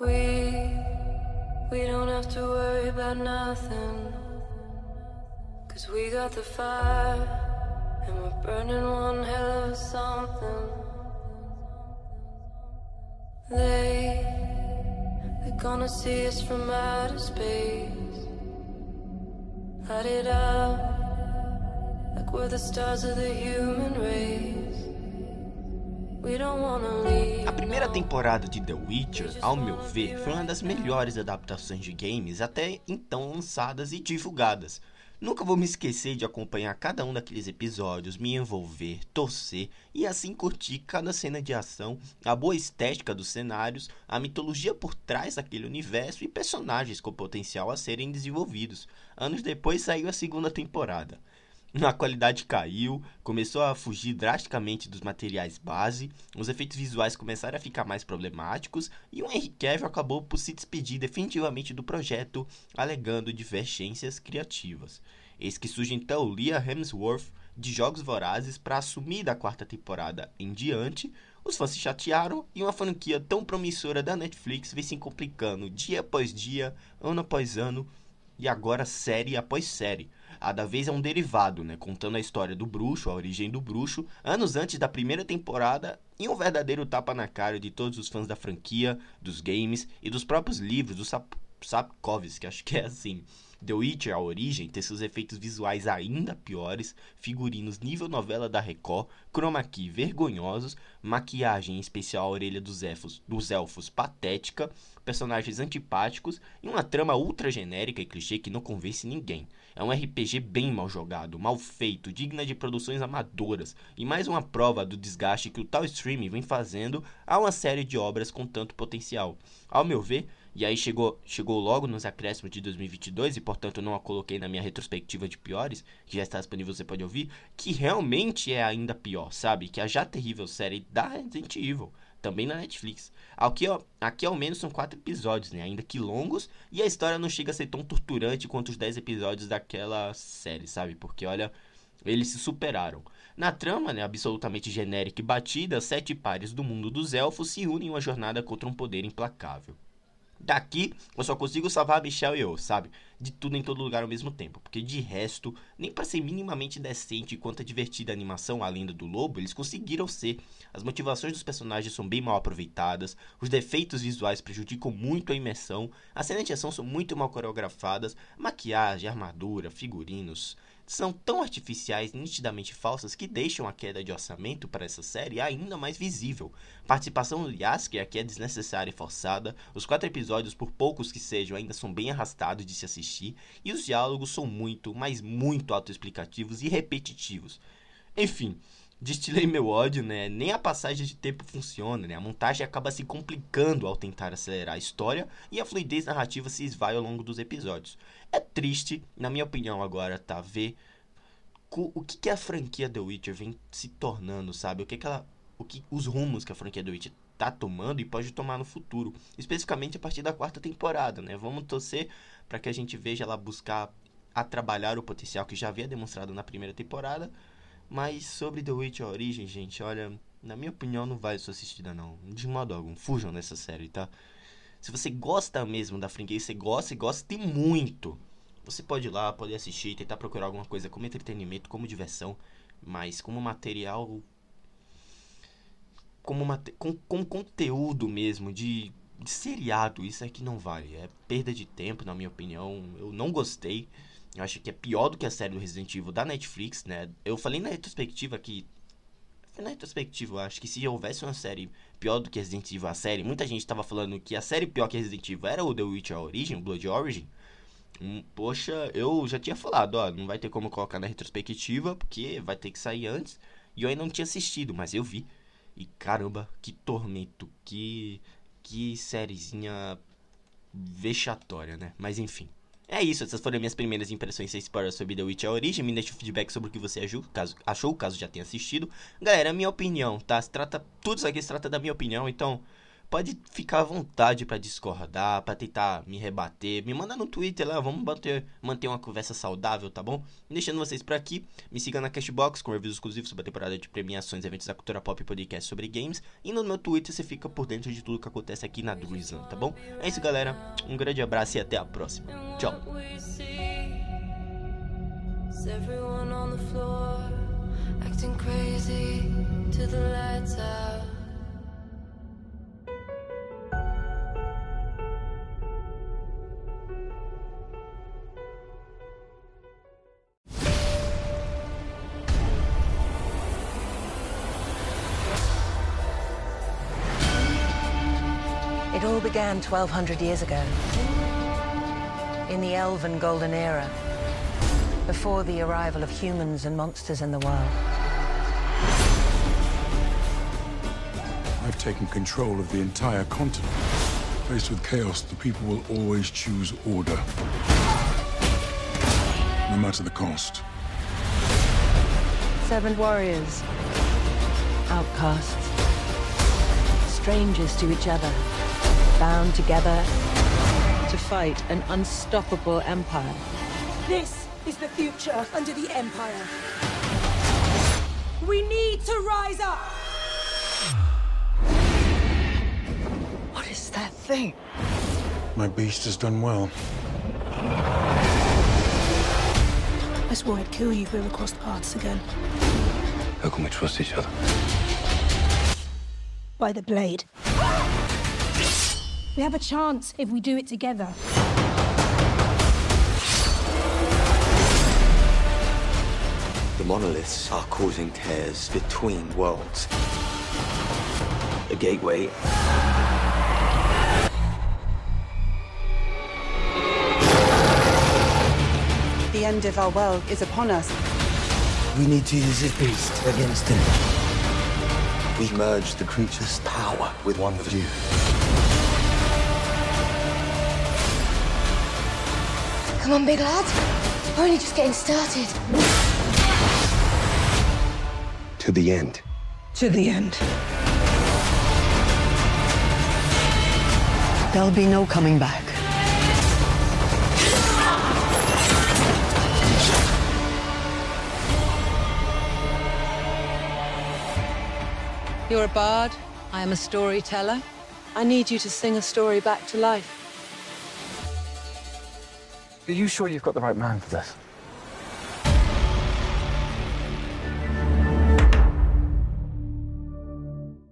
We we don't have to worry about nothing. Cause we got the fire and we're burning one hell of something. They they're gonna see us from outer space. Light it up like we're the stars of the human race. A primeira temporada de The Witcher, ao meu ver, foi uma das melhores adaptações de games até então lançadas e divulgadas. Nunca vou me esquecer de acompanhar cada um daqueles episódios, me envolver, torcer e assim curtir cada cena de ação, a boa estética dos cenários, a mitologia por trás daquele universo e personagens com potencial a serem desenvolvidos. Anos depois saiu a segunda temporada. A qualidade caiu, começou a fugir drasticamente dos materiais base, os efeitos visuais começaram a ficar mais problemáticos e o Henry Cavill acabou por se despedir definitivamente do projeto, alegando divergências criativas. Eis que surge então Leah Hemsworth de Jogos Vorazes para assumir da quarta temporada em diante. Os fãs se chatearam e uma franquia tão promissora da Netflix vem se complicando dia após dia, ano após ano e agora série após série. A da vez é um derivado, né, contando a história do bruxo, a origem do bruxo, anos antes da primeira temporada e um verdadeiro tapa na cara de todos os fãs da franquia, dos games e dos próprios livros do Sap Sapkowski, acho que é assim. The Witcher, a origem, tem seus efeitos visuais ainda piores, figurinos nível novela da Record, chroma key vergonhosos, maquiagem em especial a orelha dos elfos, dos elfos patética, personagens antipáticos e uma trama ultra genérica e clichê que não convence ninguém. É um RPG bem mal jogado, mal feito, digna de produções amadoras e mais uma prova do desgaste que o tal streaming vem fazendo a uma série de obras com tanto potencial. Ao meu ver, e aí chegou, chegou logo nos acréscimos de 2022 e portanto não a coloquei na minha retrospectiva de piores, que já está disponível, você pode ouvir, que realmente é ainda pior, sabe? Que a já terrível série da Resident Evil, também na Netflix. Aqui, ó, aqui ao menos são quatro episódios, né? Ainda que longos, e a história não chega a ser tão torturante quanto os 10 episódios daquela série, sabe? Porque olha, eles se superaram. Na trama, né, absolutamente genérica e batida, sete pares do mundo dos elfos se unem em uma jornada contra um poder implacável. Daqui eu só consigo salvar a Michelle e eu, sabe? De tudo em todo lugar ao mesmo tempo. Porque de resto, nem para ser minimamente decente quanto a divertida a animação A Lenda do Lobo, eles conseguiram ser. As motivações dos personagens são bem mal aproveitadas, os defeitos visuais prejudicam muito a imersão, as cenas de ação são muito mal coreografadas, maquiagem, armadura, figurinos são tão artificiais e nitidamente falsas que deixam a queda de orçamento para essa série ainda mais visível. Participação do Yasker aqui é desnecessária e forçada, os quatro episódios, por poucos que sejam, ainda são bem arrastados de se assistir, e os diálogos são muito, mas muito autoexplicativos e repetitivos. Enfim, destilei meu ódio, né? Nem a passagem de tempo funciona, né? A montagem acaba se complicando ao tentar acelerar a história e a fluidez narrativa se esvai ao longo dos episódios. É triste, na minha opinião agora, tá? Ver o que, que a franquia The Witcher vem se tornando, sabe? O que, que ela. O que, os rumos que a franquia The Witcher tá tomando e pode tomar no futuro. Especificamente a partir da quarta temporada, né? Vamos torcer para que a gente veja ela buscar a trabalhar o potencial que já havia demonstrado na primeira temporada mas sobre The Witch origem, gente, olha, na minha opinião não vai ser assistida não. De modo algum, fujam dessa série, tá? Se você gosta mesmo da franquia, você gosta e gosta muito, você pode ir lá, pode assistir, tentar procurar alguma coisa como entretenimento, como diversão, mas como material como, mate, com, conteúdo mesmo de, de seriado, isso aqui não vale. É perda de tempo, na minha opinião. Eu não gostei. Eu acho que é pior do que a série do Resident Evil da Netflix, né? Eu falei na retrospectiva que. Foi na retrospectiva, eu acho que se houvesse uma série pior do que Resident Evil, a série, muita gente tava falando que a série pior que Resident Evil era o The Witcher Origin, Blood Origin. Hum, poxa, eu já tinha falado, ó, não vai ter como colocar na retrospectiva, porque vai ter que sair antes. E eu ainda não tinha assistido, mas eu vi. E caramba, que tormento, que. Que sériezinha vexatória, né? Mas enfim. É isso, essas foram minhas primeiras impressões sem spoiler sobre The Witcher Origem. Me deixa o feedback sobre o que você achou, caso, achou, caso já tenha assistido. Galera, minha opinião, tá? Se trata, tudo isso aqui se trata da minha opinião, então pode ficar à vontade para discordar, para tentar me rebater. Me manda no Twitter lá, vamos manter, manter uma conversa saudável, tá bom? Deixando vocês por aqui, me siga na Cashbox com reviews exclusivos sobre a temporada de premiações, eventos da cultura pop e podcast sobre games. E no meu Twitter você fica por dentro de tudo que acontece aqui na Drizzland, tá bom? É isso, galera. Um grande abraço e até a próxima. Tchau. Acting crazy to the lights out. Began 1,200 years ago, in the Elven Golden Era, before the arrival of humans and monsters in the world. I've taken control of the entire continent. Faced with chaos, the people will always choose order. No matter the cost. Seven warriors, outcasts, strangers to each other, bound together to fight an unstoppable empire. This is the future under the Empire. We need to rise up! What is that thing? My beast has done well. I swore I'd kill you if we ever crossed paths again. How can we trust each other? By the blade. We have a chance if we do it together. The monoliths are causing tears between worlds. A gateway. The end of our world is upon us. We need to use this beast against him. We merge the creature's power with one of you. Come on, big lad. We're only just getting started. To the end. To the end. There'll be no coming back. You're a bard. I am a storyteller. I need you to sing a story back to life. Are you sure you've got the right man for this?